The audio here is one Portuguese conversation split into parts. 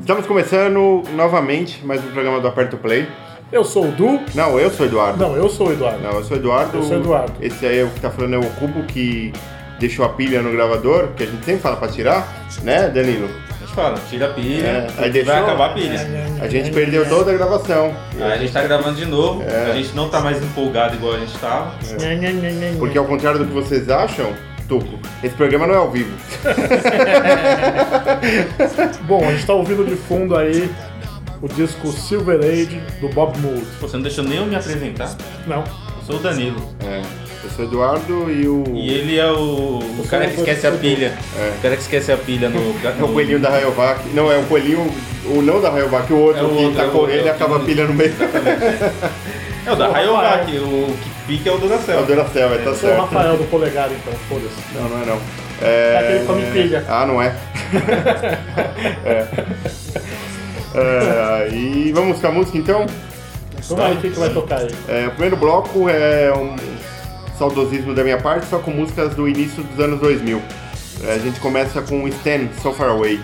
Estamos começando novamente mais um programa do Aperto Play. Eu sou o Du. Não, eu sou o Eduardo. Não, eu sou o Eduardo. Não, eu sou o Eduardo. Eu sou o Eduardo. Esse aí é o que tá falando é o Cubo que deixou a pilha no gravador, que a gente sempre fala pra tirar, né, Danilo? A gente fala, tira a pilha, É, aí vai deixou- acabar a pilha. A gente perdeu toda a gravação. Aí a gente tá gravando de novo, É. a gente não tá mais empolgado igual a gente tava. Porque ao contrário do que vocês acham, Tuco, esse programa não é ao vivo. Bom, a gente tá ouvindo de fundo aí o disco Silver Age do Bob Mould. Você não deixou nem eu me apresentar? Não. Eu sou o Danilo. É, eu sou o Eduardo e o. E ele é o, o cara que esquece a pilha. É. O cara que esquece a pilha no. É o coelhinho da Rayovac. Não, é o coelhinho, o não da Rayovac, o outro É o que outro, tá é correndo e é o acaba a pilha no meio. É o da O Rayovac, o que pica é o É Duracell. o Duracell, é, tá Eu sou o certo. Rafael do Polegar, então, foda-se. Não, não é não. É... É aquele que come pilha. Ah, não é. é. É, e vamos com a música então? Vamos aí, o que, que vai tocar aí? É, o primeiro bloco é um saudosismo da minha parte, só com músicas do início dos anos 2000. É, a gente começa com Stan, So Far Away.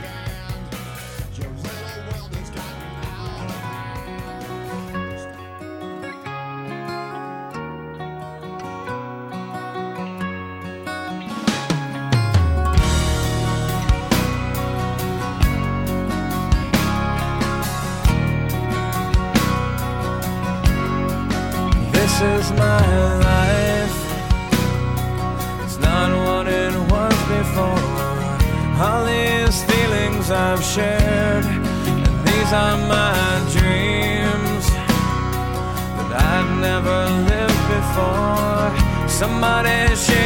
somebody should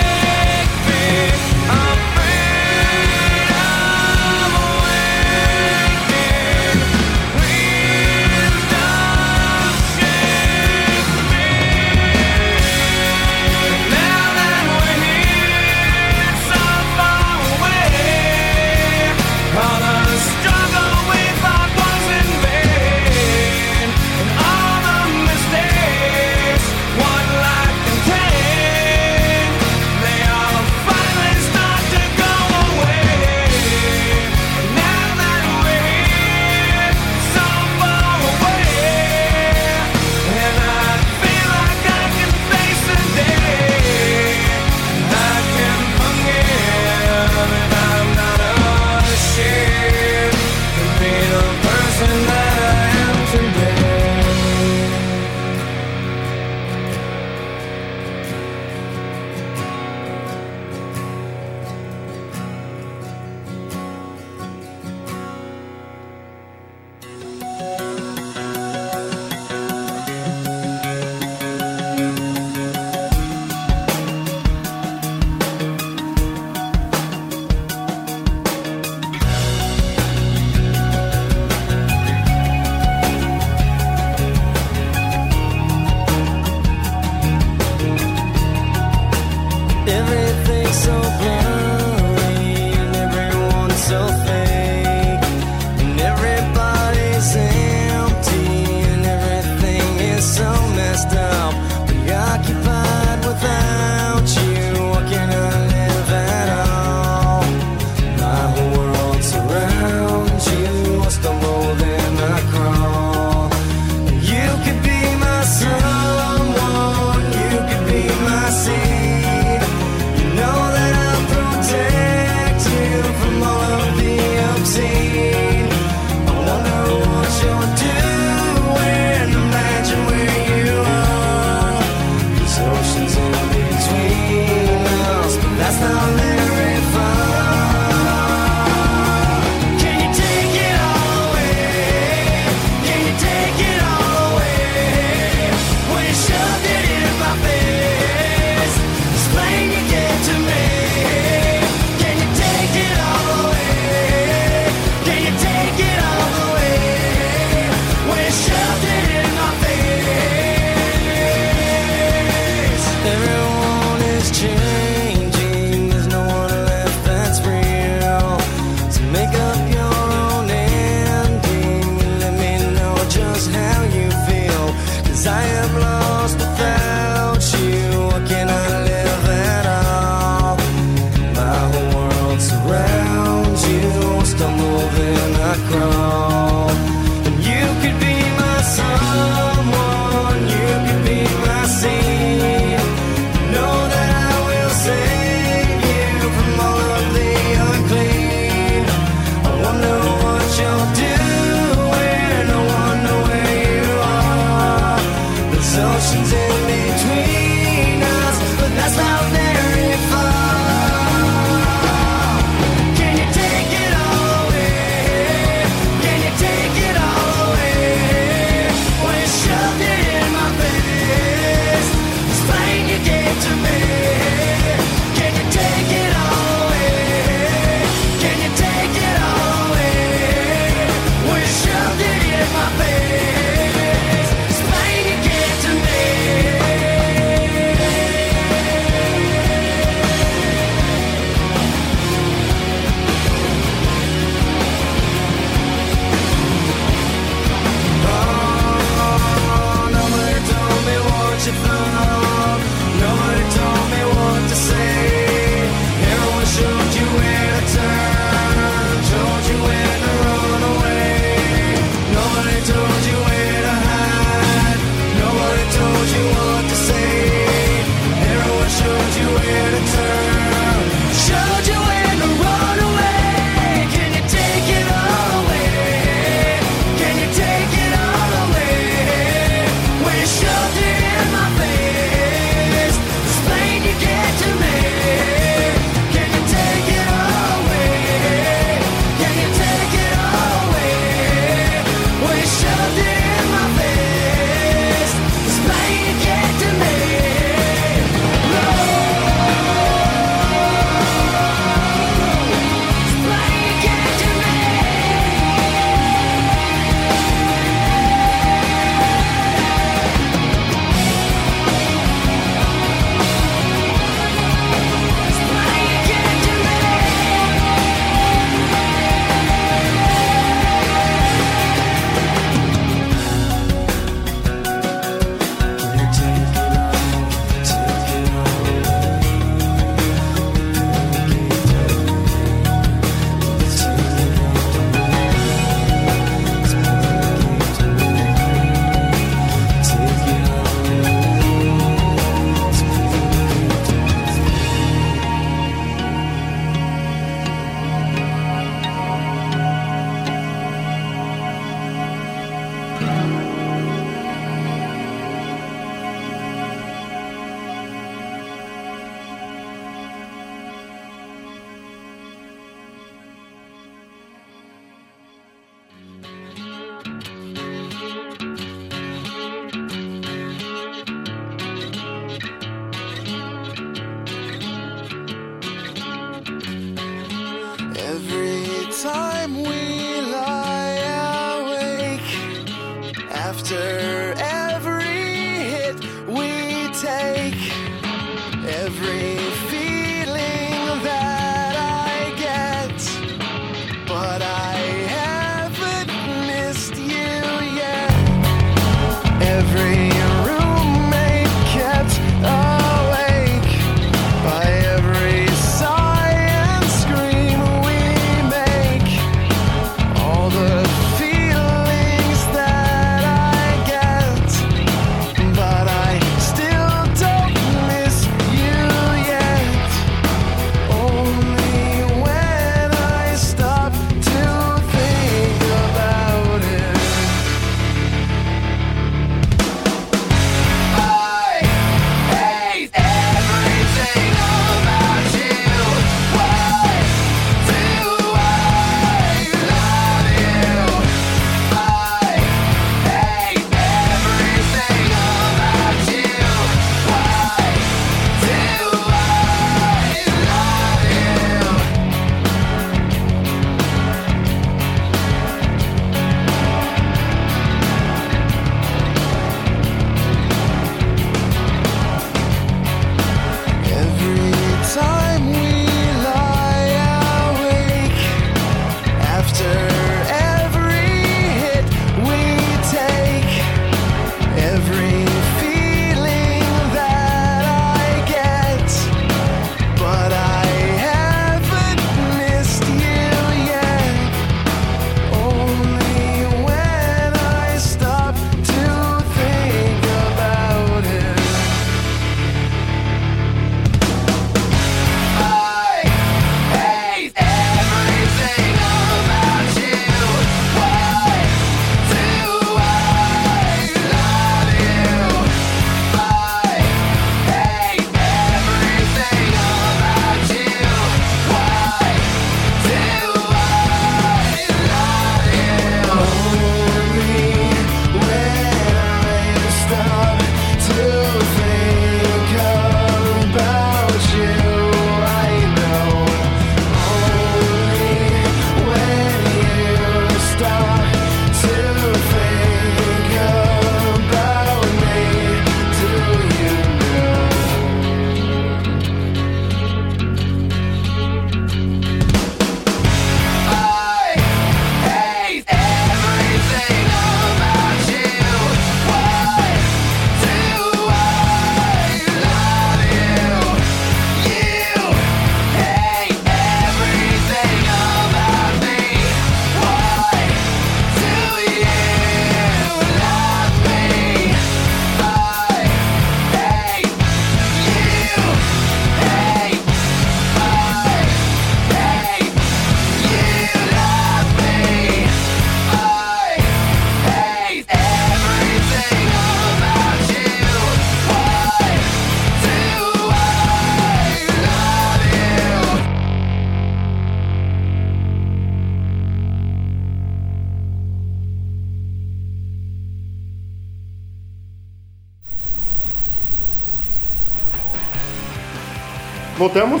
voltamos.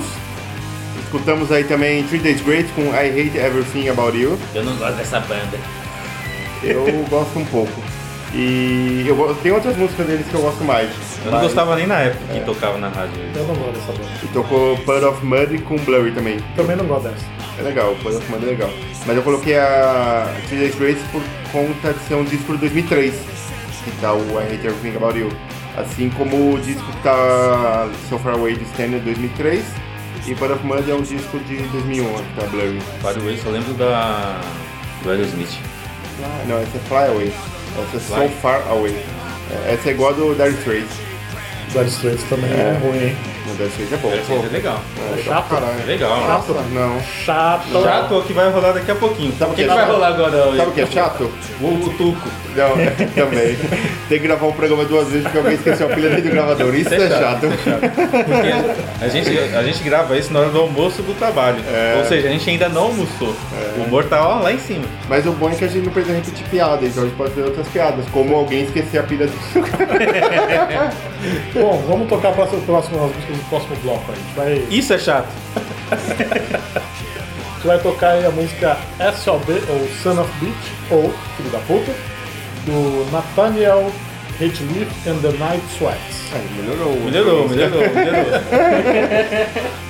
Escutamos aí também Three Days Grace com I Hate Everything About You. Eu não gosto dessa banda. Eu gosto um pouco. E eu tem outras músicas deles que eu gosto mais. Eu não Mas- gostava nem na época que tocava na rádio. Eu não gosto dessa banda. E tocou Put of Mud com Blurry também. Também não gosto dessa. É legal, Put of Mud é legal. Mas eu coloquei a Three Days Grace por conta de ser um disco de 2003. Que tá o I Hate Everything About You. Assim como o disco que tá So Far Away de Stand de 2003. E Put of Mud é um disco de 2001, que tá Blurry. By the way, só lembro da. do Aerosmith. Não, essa é Fly Away. Essa é Fly? So Far Away. É, Essa é igual a do Dire Straits. Dire Straits também é, ruim, hein? O Dire Straits é bom. Deve pô. ser legal. É legal Chato. caralho. É legal. Nossa, não. Chato. Chato que vai rolar daqui a pouquinho. Sabe o que que, é vai chato? rolar agora? Sabe o que é chato? O, o Tuco. Não, também. Tem que gravar um programa duas vezes porque alguém esqueceu a pilha dentro do gravador. Isso é chato. Porque a gente, a gente grava isso na hora do almoço do trabalho. É. Ou seja, a gente ainda não almoçou. O humor tá ó, lá em cima. Mas o bom é que a gente não precisa repetir piada, então a gente pode fazer outras piadas, como alguém esquecer a pilha do Bom, vamos tocar para as próximas músicas do próximo bloco. A gente vai, a Isso é chato. gente vai tocar aí a música SOB, ou Son of Beach, ou Filho da Puta, do Nathaniel Hitchleaf and the Night Sweats. Ai, melhorou. Melhorou, melhorou, melhorou.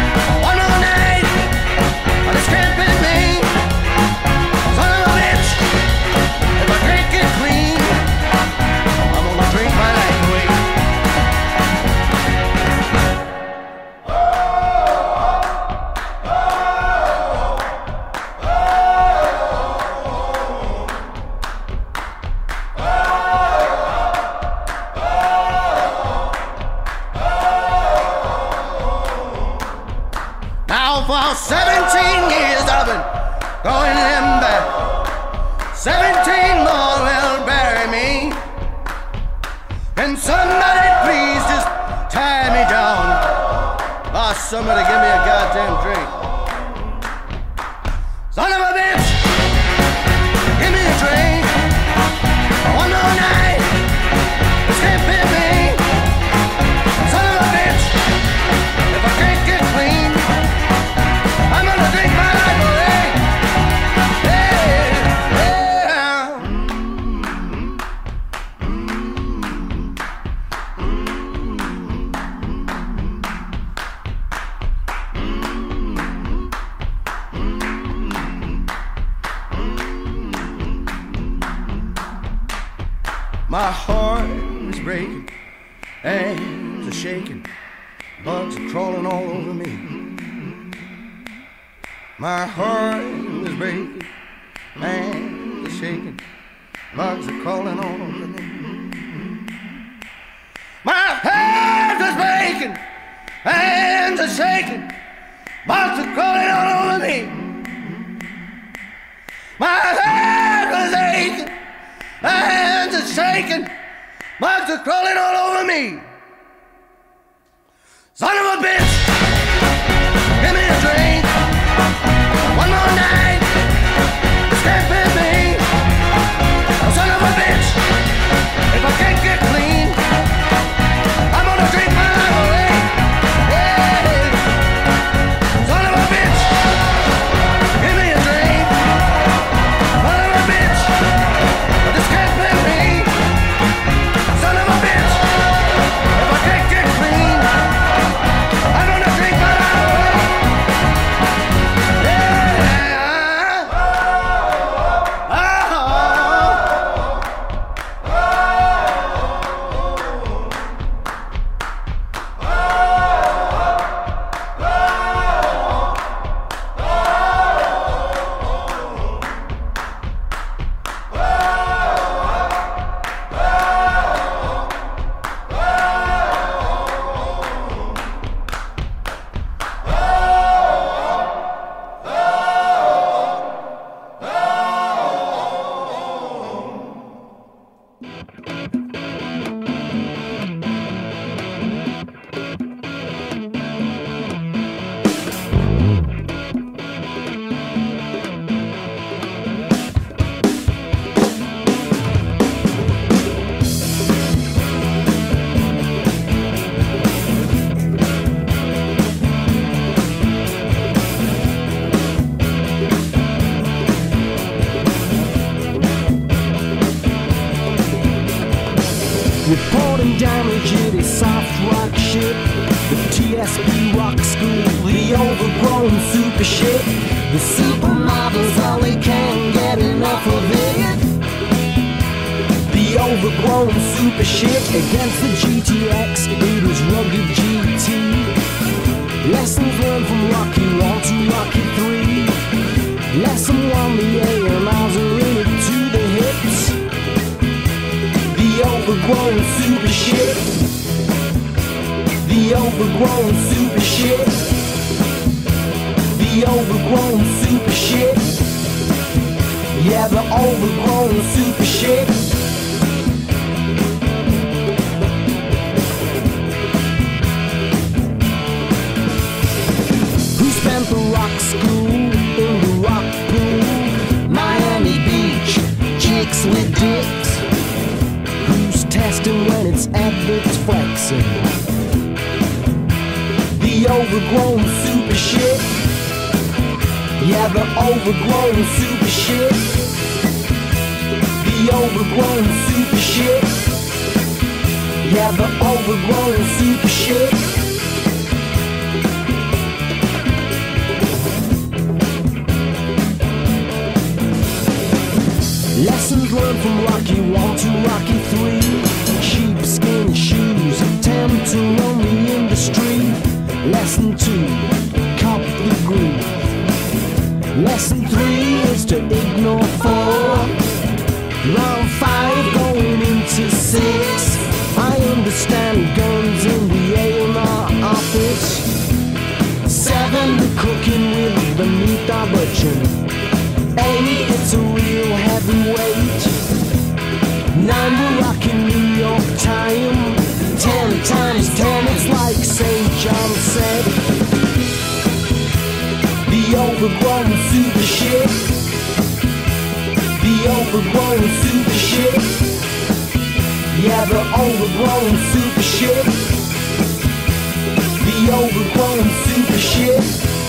Now for 17 years I've been going them back. 17 more will bury me. And somebody please just tie me down? Oh, somebody give me a goddamn drink. Son of a bitch, My heart is breaking, hands are shaking, bugs are crawling all over me. My hands are breaking, hands are shaking, bugs are crawling all over me. My hands are aching. Hands are shaking. Bugs are crawling all over me. Son of a bitch, give me a drink. The overgrown super shit. Who spent the rock school in the rock pool? Miami Beach, chicks with dicks. Who's testing when it's adverts flexing? The overgrown super shit. Yeah, the overgrown super shit. The overgrown super shit. Yeah, the overgrown super shit. Lessons learned from Rocky 1 to Rocky 3. Sheepskin shoes attempt to run the industry. Lesson 2, cop the groove. Lesson 3 is to ignore 4. Round 5 going into 6. I understand guns in the A&R office. 7 the cooking with the meat butcher. Eight, it's a real heavyweight. Nine, we're rocking New York time. Ten times ten, it's like St. John said. The overgrown super shit. The overgrown super shit. Yeah, the overgrown super shit. The overgrown super shit.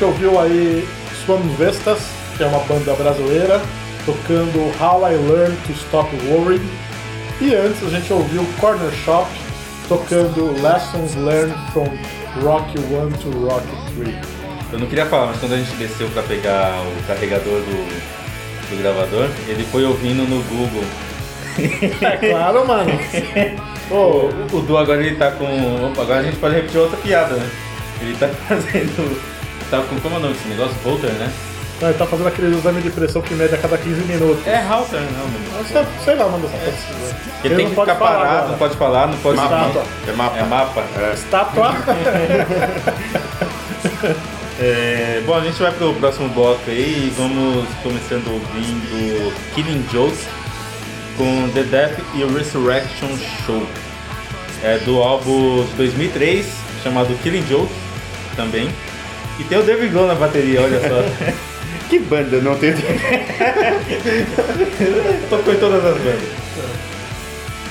Gente ouviu aí Swam Vestas, que é uma banda brasileira, tocando How I Learned to Stop Worrying. E antes a gente ouviu Corner Shop, tocando Lessons Learned from Rock 1 to Rock 3. Eu não queria falar, mas quando a gente desceu pra pegar o carregador do, do gravador, ele foi ouvindo no Google. É claro, mano. Ô, O, o Du agora ele tá com. Agora a gente pode repetir outra piada, né? Ele tá fazendo. Tá com. Como é o nome desse negócio? Holter, né? ele tá fazendo aquele exame de pressão que mede a cada 15 minutos. É Halter, não, mano. Sei- Sei lá, manda essa Ele tem que ficar parado, não pode falar, não pode Mapa. É mapa. É mapa. Estátua. É, bom, a gente vai pro próximo bloco aí e vamos começando ouvindo Killing Joke com The Death e Resurrection Show. É do álbum de 2003, chamado Killing Joke também. E tem o David Grohl na bateria, olha só. Que banda não tem. Tocou em todas as bandas.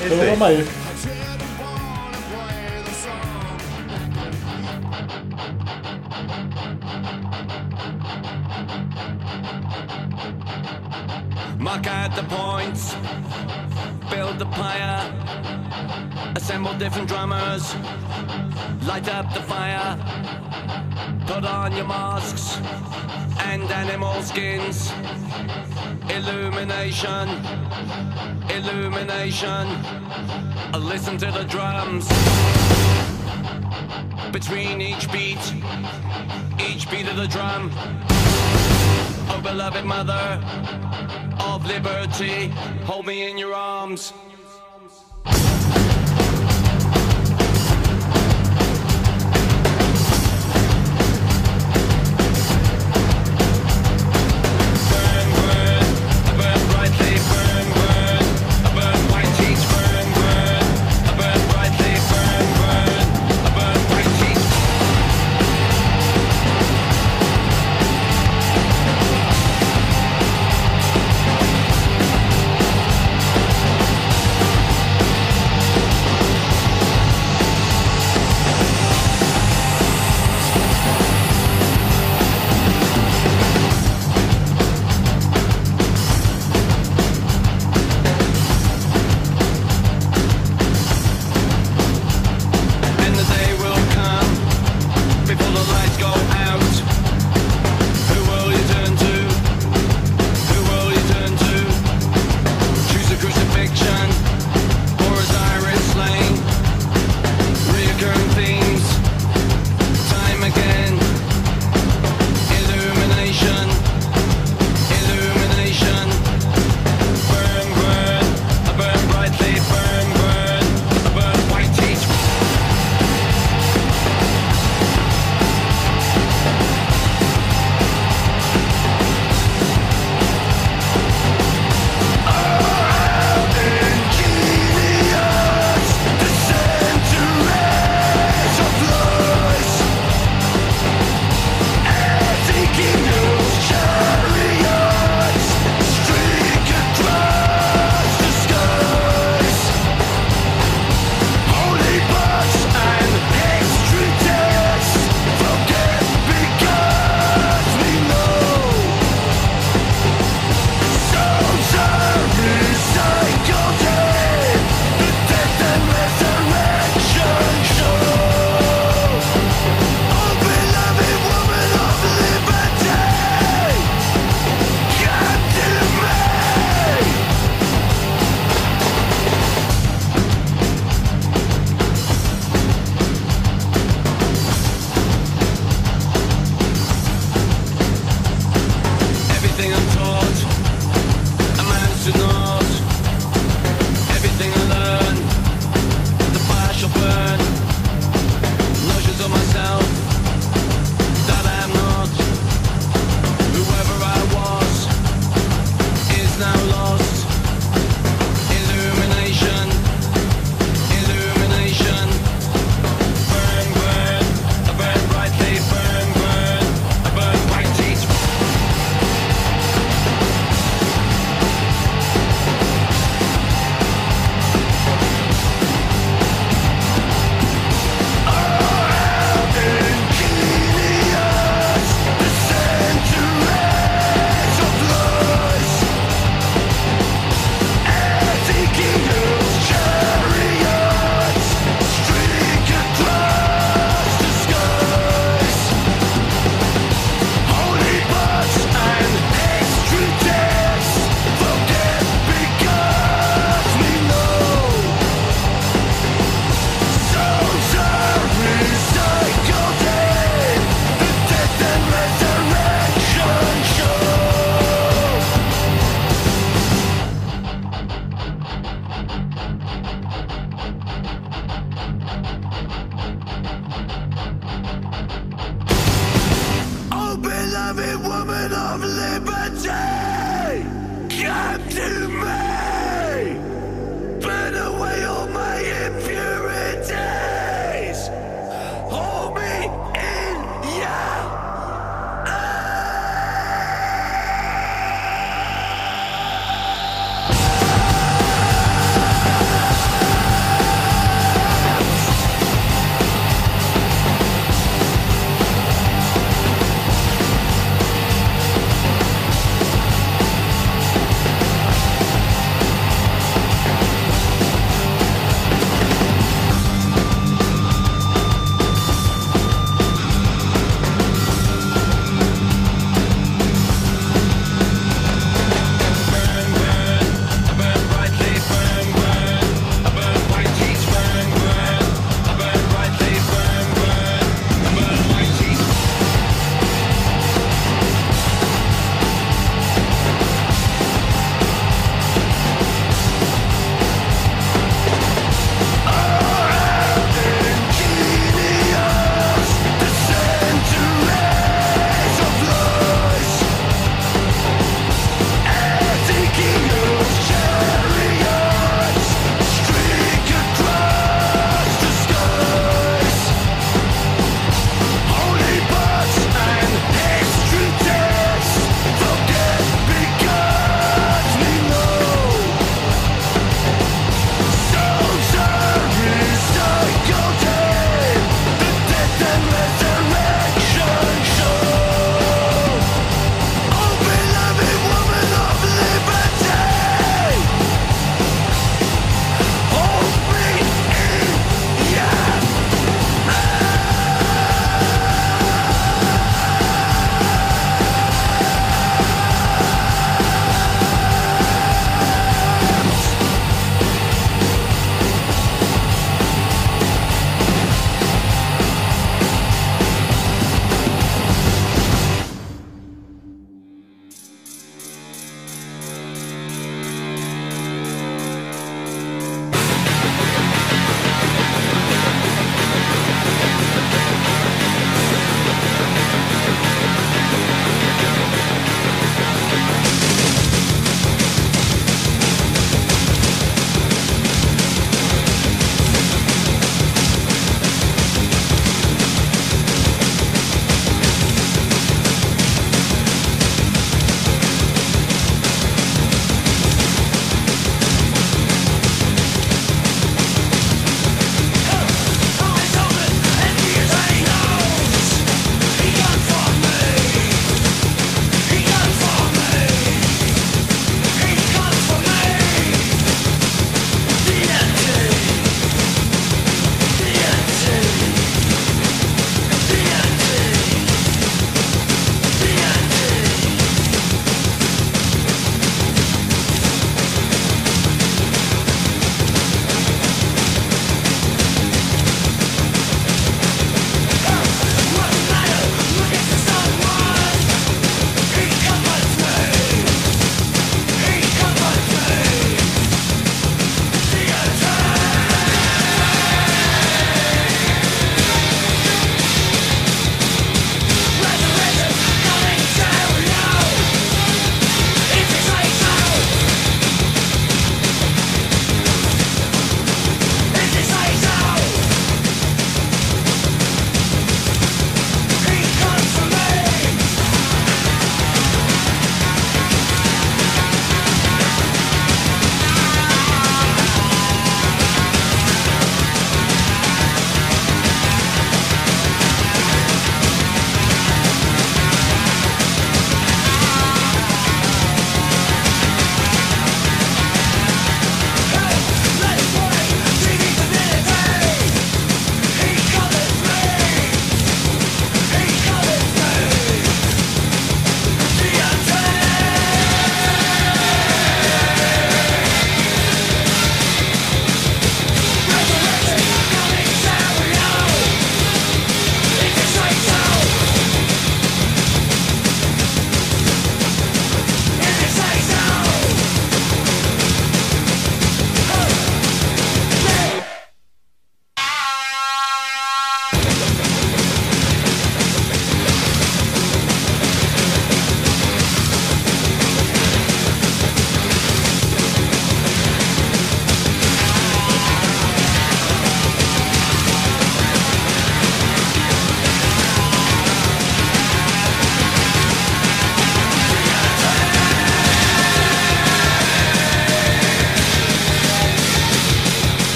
É Então isso aí. vamos aí. Mark out the points, build the pyre, assemble different drummers, light up the fire, put on your masks and animal skins. Illumination, illumination, listen to the drums. Between each beat, each beat of the drum. Oh, beloved mother of liberty, hold me in your arms.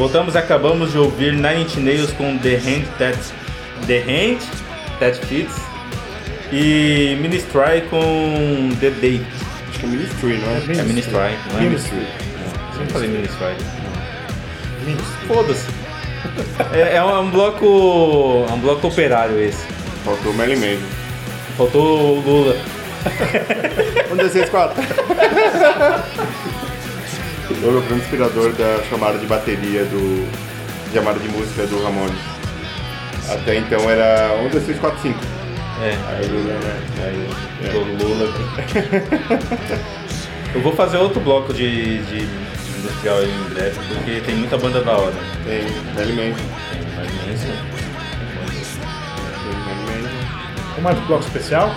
Voltamos, acabamos de ouvir Nine Inch Nails com The Hand That, The Hand That Fits e Ministry com The Day. Acho que é Ministry, não é? É Ministry, não é Ministry. Não, sempre falei Ministry. Ministry. Foda-se. É, é um bloco. É um bloco operário esse. Faltou o Melly Manson. Faltou o Lula. Um, dois, três, quatro. Eu o grande inspirador da chamada de bateria do. de chamada de música do Ramones. Até então era um, dois, três, quatro, cinco. É, Aí o Lula, né? aí o Lula. Eu vou fazer outro bloco de, de, industrial aí em breve, porque tem muita banda da hora. Tem Melly Manson. Tem mais isso. Tem Melly Manson. Vamos mais um bloco especial?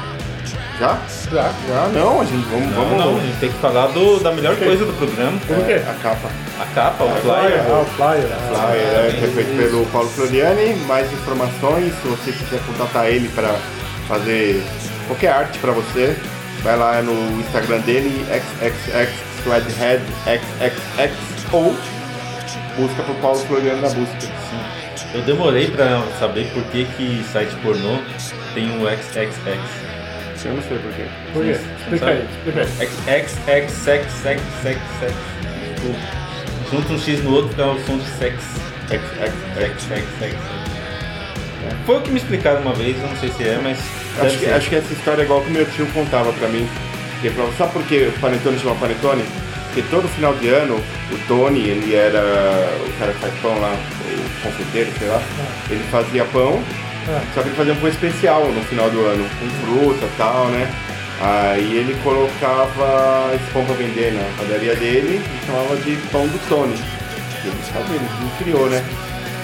Já? Já. Já? Não, a gente vamos. Não, vamos não, a gente tem que falar do, da melhor coisa do programa. Por quê? A capa. A capa, o Ah, flyer. o flyer. Ah, Flyer, é, que é feito pelo Paulo Floriani. Mais informações, se você quiser contatar ele para fazer qualquer arte para você, vai lá no Instagram dele, xxxthreadheadxxx ou busca por Paulo Floriani na busca. Eu demorei pra saber por que, que site pornô tem um XXX. Eu não sei porquê. Por quê? Explica aí, explica aí. XXXXXXX. Tipo, Junta um X no outro fica o som de sex. XXXXX. Foi o que me explicaram uma vez, eu não sei se é, mas. Acho que, acho que essa história é igual que meu tio contava pra mim. Que ele falava, sabe por que o Panetone chama Panetone? Porque todo final de ano, o Tony, ele era o cara que faz pão lá, o confeiteiro, sei lá, ele fazia pão, Só que ele fazia um pão especial no final do ano, com fruta e tal, né? Aí ele colocava esse pão pra vender na padaria dele e chamava de pão do Tony. Ele sabe, ele criou, né?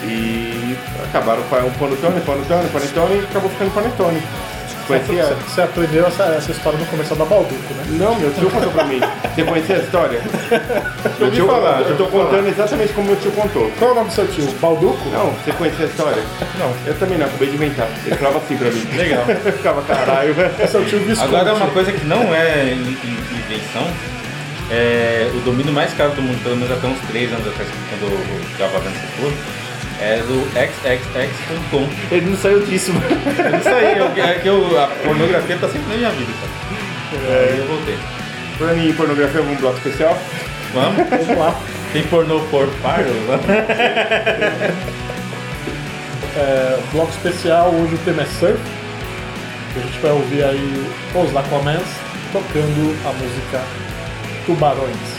E acabaram com o panetone, panetone, panetone e acabou ficando panetone. Conhecia? Você, você aprendeu essa, essa história no comercial da Balduco, né? Não, meu tio contou pra mim. Você conhecia a história? meu tio, falar, eu tô contando exatamente como meu tio contou. Qual é o nome do seu tio? Balduco? Não, você conhecia a história? Não. Eu também não, acabei de inventar. Ele falava assim pra mim. Legal. Eu ficava, caralho. É seu tio Visconti. Agora uma coisa que não é in- in- invenção, é o domínio mais caro do mundo, pelo menos até uns 3 anos atrás, quando eu ficava vendo esse tudo, é do xxx.com. Ele não saiu disso, mano. Isso aí, eu, é que eu, a pornografia tá sempre na minha vida, cara. Aí eu voltei. Pra mim, pornografia, algum bloco especial? Vamos? Vamos lá. Tem pornô por par? É, bloco especial, hoje o tema é surf. A gente vai ouvir aí os Aquamans tocando a música Tubarões.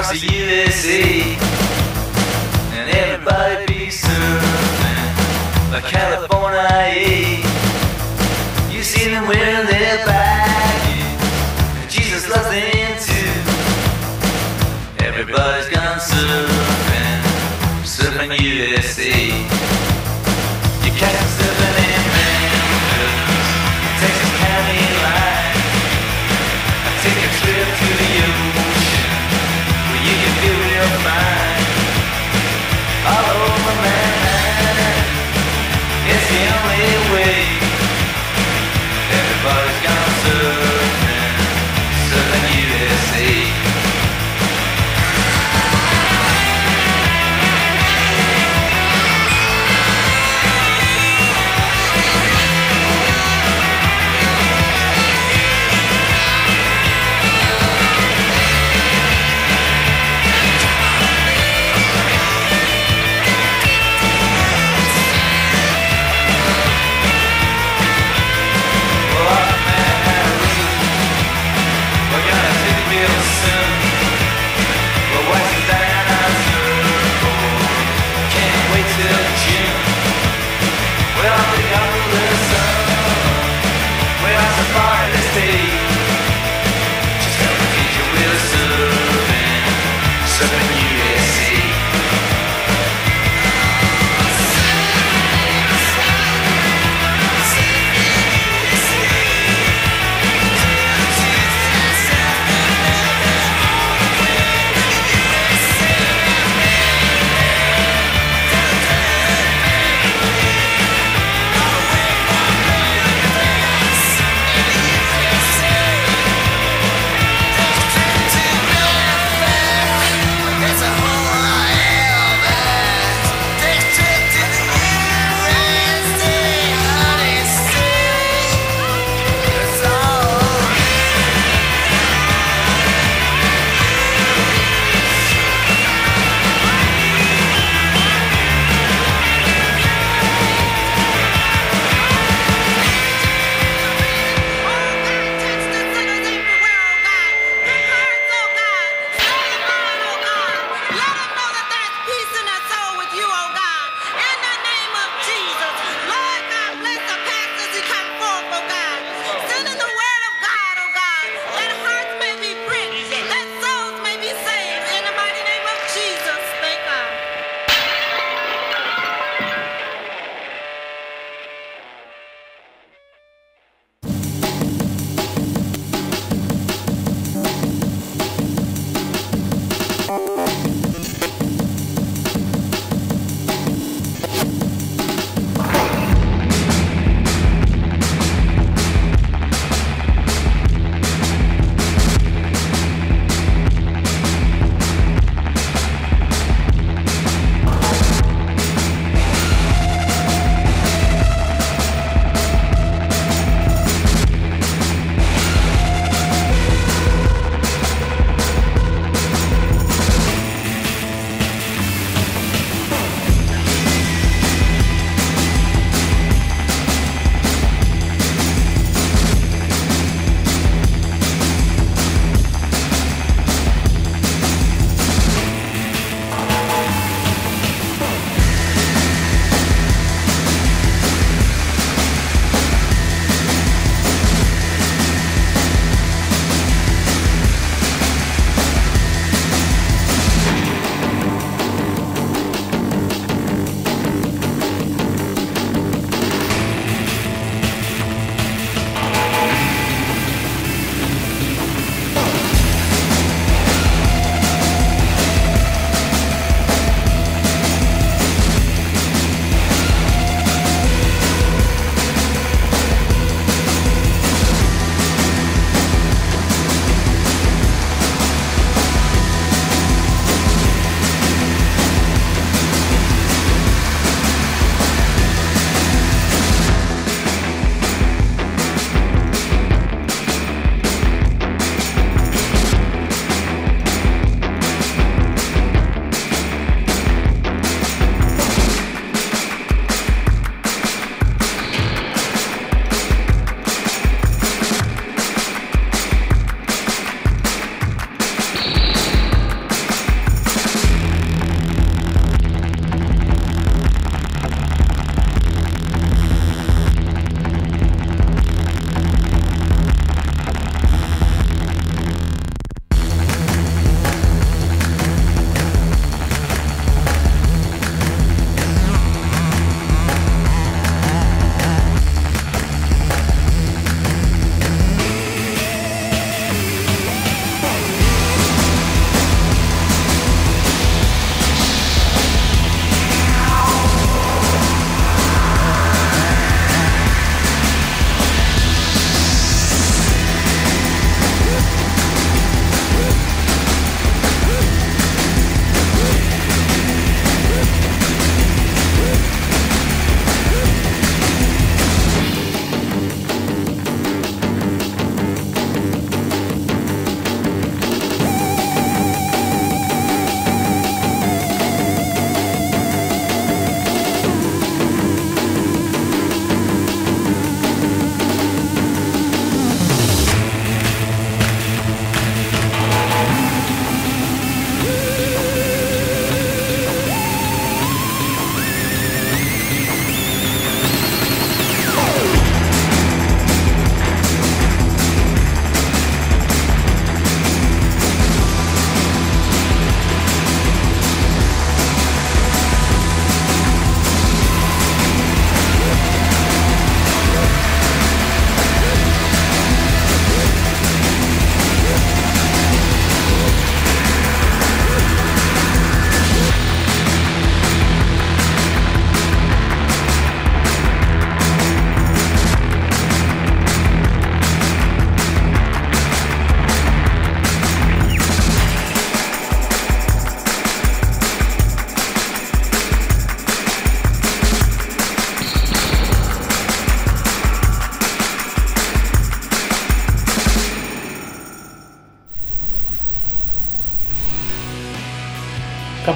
across the USA. And everybody be surfing like California. You see them wearing their baggies, and Jesus loves them too. Everybody's gone surfing, surfing USA.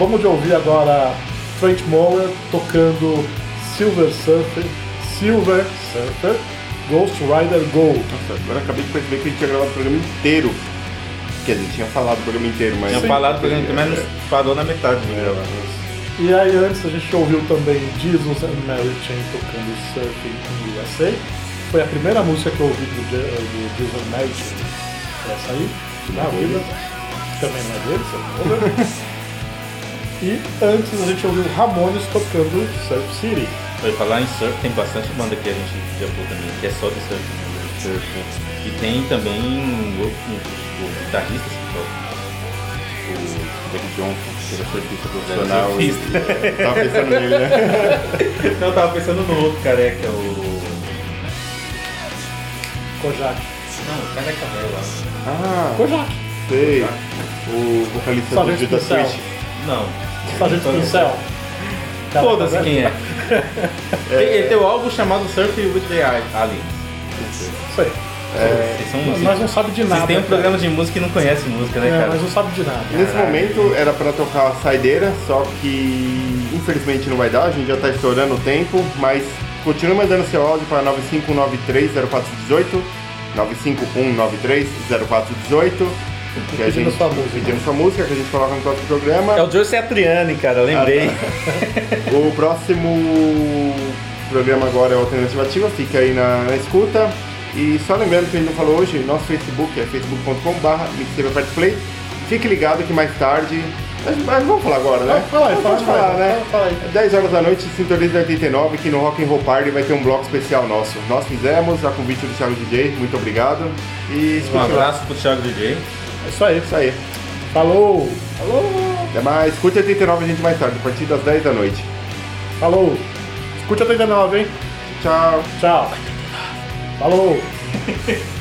Acabamos de ouvir agora Trent Moller tocando Silver Surfer, Silver Surfer, Ghost Rider Go. Nossa, agora acabei de perceber que a gente tinha gravado o programa inteiro. Quer dizer, tinha falado o programa inteiro, mas. Tinha falado, por exemplo, mas não parou na metade do É, gravar. E aí antes a gente ouviu também Jesus and Mary Chain tocando Surfing in USA. Foi a primeira música que eu ouvi do, Je- do Jesus and Mary Chain. Essa aí, na vida. Também não é dele, E antes a gente ouviu Ramones tocando Surf City. Vai falar em surf, tem bastante banda que a gente já pôs também, que é só de surf. né? surf. E tem também o, o, o guitarrista que toca. O Jack Johnson, que era surfista Era profissional. e- surfista. eu Tava pensando nele, né? Não, eu tava pensando no outro careca, o. Kojak. Não, o careca velho lá. Ah, Kojak. sei. O vocalista do Judas. Priest. Não. Sargento Pincel. Cara, Foda-se tá quem é. Ele, ele tem um álbum chamado Surf with the Aliens. Isso aí. Vocês são Mas nós não sabe de nada. Vocês têm um cara. programa de música e não conhecem música, né, É, cara? mas não sabe de nada. Nesse momento era pra tocar a saideira, só que infelizmente não vai dar, a gente já tá estourando o tempo, mas continue mandando seu áudio para 95930418, 951930418, que a gente sua música. pedindo sua música que a gente coloca no próximo programa. É o Joe Satriani, cara, eu lembrei. O próximo programa agora é o Alternativa Ativa, fica aí na, na escuta. E só lembrando que a gente não falou hoje, nosso Facebook é facebook.com.br Play. Fique ligado que mais tarde. Mas, mas vamos falar agora, né? Fala aí, Vamos fala aí, falar, né? fala aí. 10 horas da noite, Sintoniza 89, que no Rock and Roll Party vai ter um bloco especial nosso. Nós fizemos, a convite do Thiago DJ, muito obrigado. E Um abraço pro Thiago DJ. É isso aí. Isso aí. Falou! Até mais. Escute 89 a gente mais tarde, a partir das 10 da noite. Falou! Escute a 39, hein? Tchau. Tchau! Falou!